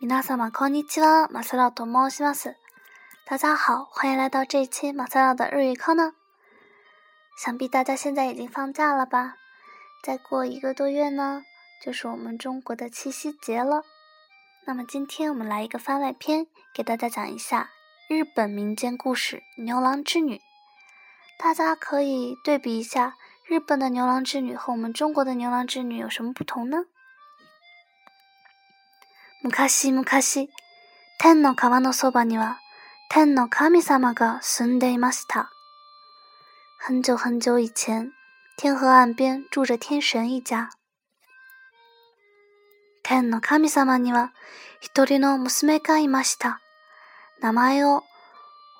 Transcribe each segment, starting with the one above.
皆娜萨こんにちは、マサラと申します。大家好，欢迎来到这一期马赛拉的日语课呢。想必大家现在已经放假了吧？再过一个多月呢，就是我们中国的七夕节了。那么今天我们来一个番外篇，给大家讲一下日本民间故事《牛郎织女》。大家可以对比一下日本的牛郎织女和我们中国的牛郎织女有什么不同呢？昔々、天の川のそばには、天の神様が住んでいました。很久很久以前，天河岸边住着天神一家。天の神様には一人の娘がいました。名前を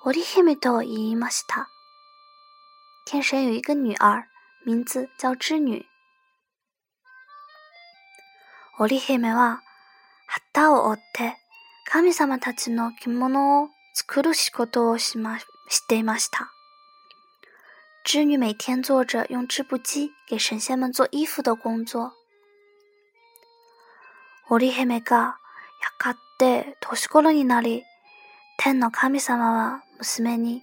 織姫と言いました。天神有一个女儿，名字叫织女。織姫は旗を折って神様たちの着物を作る仕事をしましていました。织女每天做着用织布机给神仙们做衣服的工作。織姫がやかって年頃になり、天の神様は娘に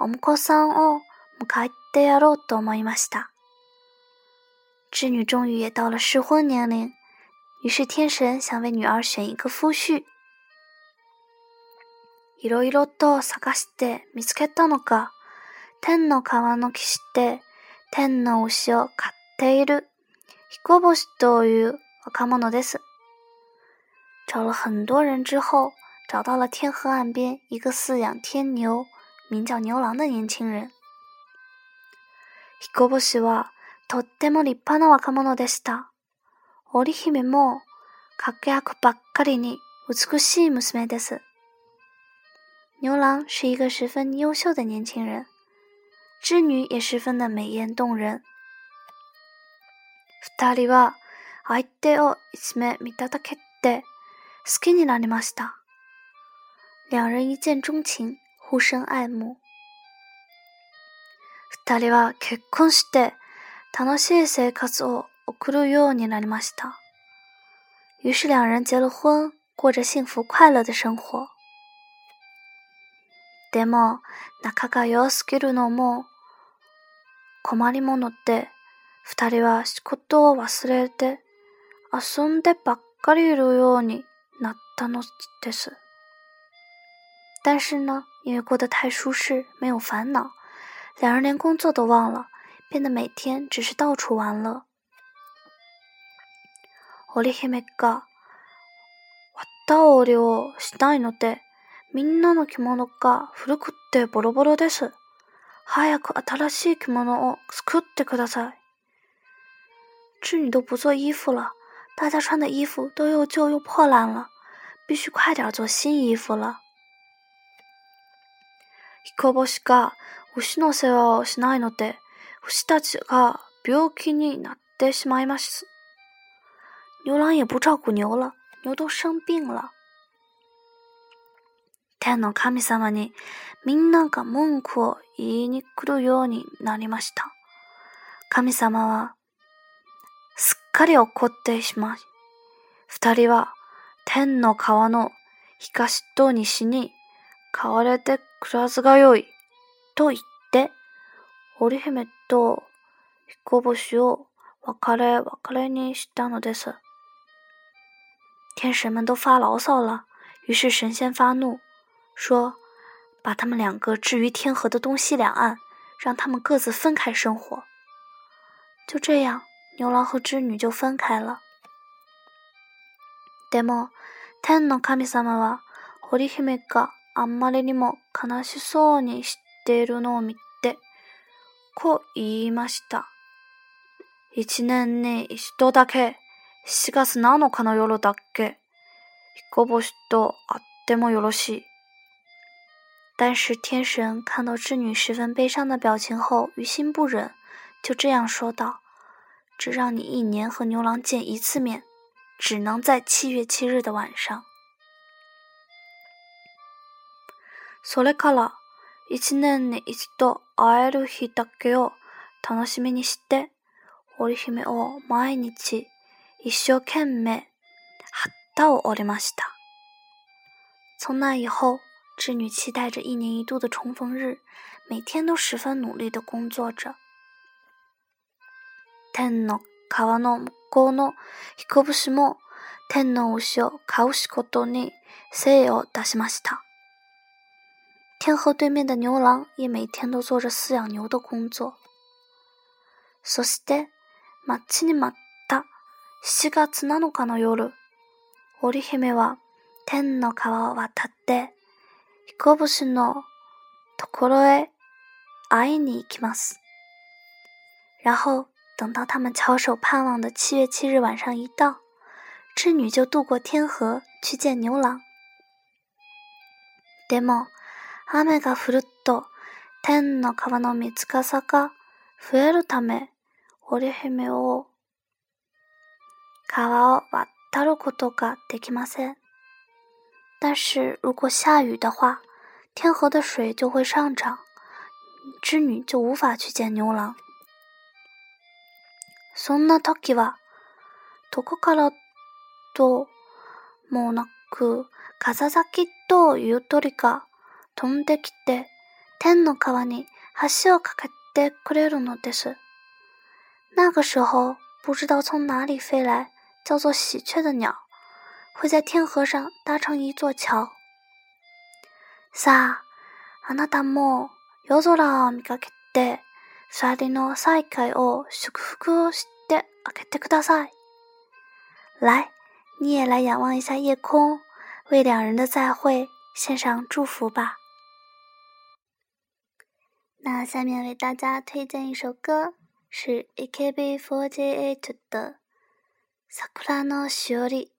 お婿さんを迎えてやろうと思いました。织女终于也到了适婚年龄。于是天神想为女儿选一个夫婿。天の川ので天の牛を飼っている彦星という若者です。找了很多人之后，找到了天河岸边一个饲养天牛，名叫牛郎的年轻人。彦星はとっても立派な若者でした。織姫も活役ばっかりに美しい娘です。牛郎是一个十分优秀的年轻人，织女也十分的美艳动人。二人は相手を一目見ただけで好きになりました。两人一见钟情，互生爱慕。二人は結婚して楽しい生活を送るようになりました。于是两人结了婚，过着幸福快乐的生活。でも、仲が良すぎるのも困りもので、二人は仕事を忘れて遊んでばっかりいるようになったのです。但是呢，因为过得太舒适，没有烦恼，两人连工作都忘了，变得每天只是到处玩了。織姫が、わったおりをしないので、みんなの着物が古くってボロボロです。早く新しい着物を作ってください。织女都不做衣服了，大家穿的衣服都又旧又破烂了，必须快点做新衣服了。彦星が牛の世話をしないので、牛たちが病気になってしまいます。牛郎也不照顾牛了，牛都生病了。天の神様にみんなが文句を言いに来るようになりました。神様はすっかり怒ってしまい、二人は天の川の東と西に変われて暮らすがよいと言って、織姫と彦星を別れ別れにしたのです。天神们都发牢骚了，于是神仙发怒，说：“把他们两个置于天河的东西两岸，让他们各自分开生活。”就这样，牛郎和织女就分开了。demo，天の神様は、堀比めあんまりにも悲しそうにしているのを見て、こう言いました。一年に一度だけ。西卡是哪能看到妖け。打的？这个波许多啊，多么妖罗但是天神看到织女十分悲伤的表情后，于心不忍，就这样说道：“只让你一年和牛郎见一次面，只能在七月七日的晚上。”それから一年に一度会える日だけを楽しみにして、織姫を毎日。一生懸命ハダを折りました。从那以后，织女期待着一年一度的重逢日，每天都十分努力的工作着。天の川のこの一刻不も、天の星を顔しこどにせよ出しました。天河对面的牛郎也每天都做着饲养牛的工作。そして、町にま。7月7日の夜、織姫は天の川を渡って、彦星のところへ会いに行きます。然后等到他们翘首盼望的7月7日晚上一到，织女就渡过天河去见牛郎。でも雨が降ると天の川の水かさが増えるため、織姫を但是如果下雨的话，天河的水就会上涨，织女就无法去见牛郎。そんな時はどこからともなく風先とゆとりが飛んできて天の川に橋を架けてくれるのです。那个时候，不知道从哪里飞来。叫做喜鹊的鸟，会在天河上搭成一座桥。さ、あなたの夜空を見かけて、二人の再会を祝福をしてあげてください。来，你也来仰望一下夜空，为两人的再会献上祝福吧。那下面为大家推荐一首歌，是 a k b f o r t Eight 的。桜のしおり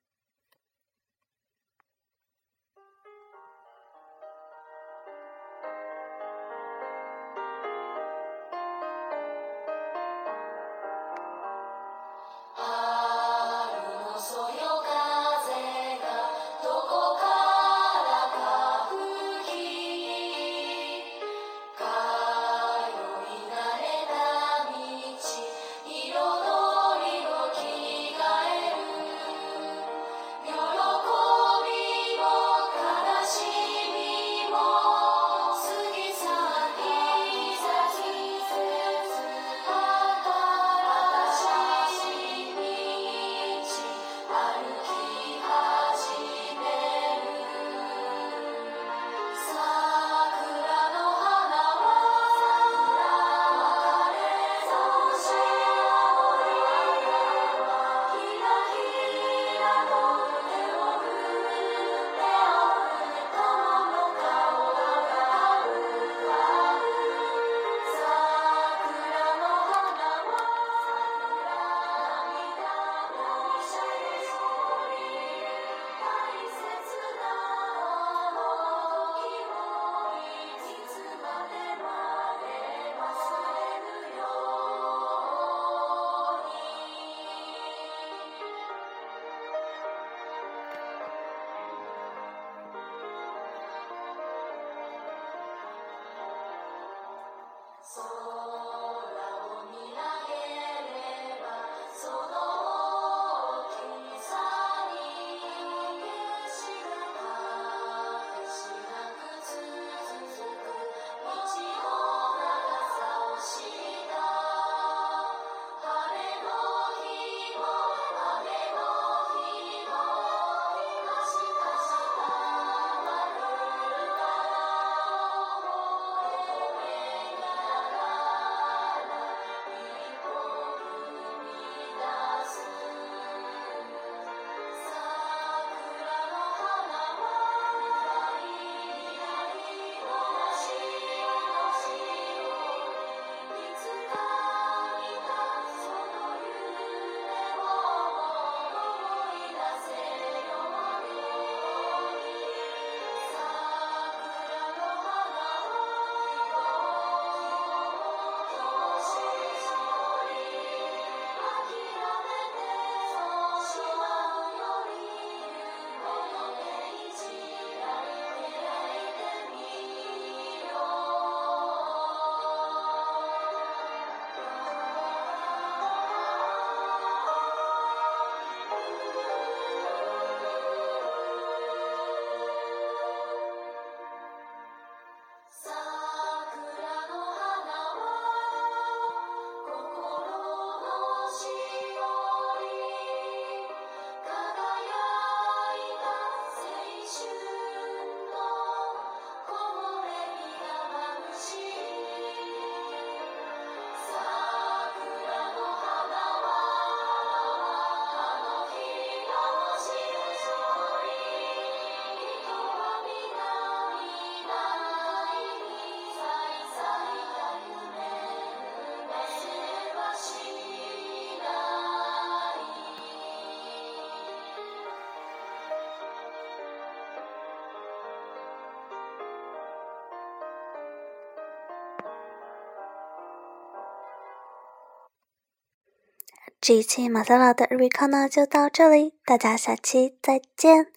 这一期马赛老的 recall 呢就到这里，大家下期再见，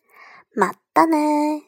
马到呢。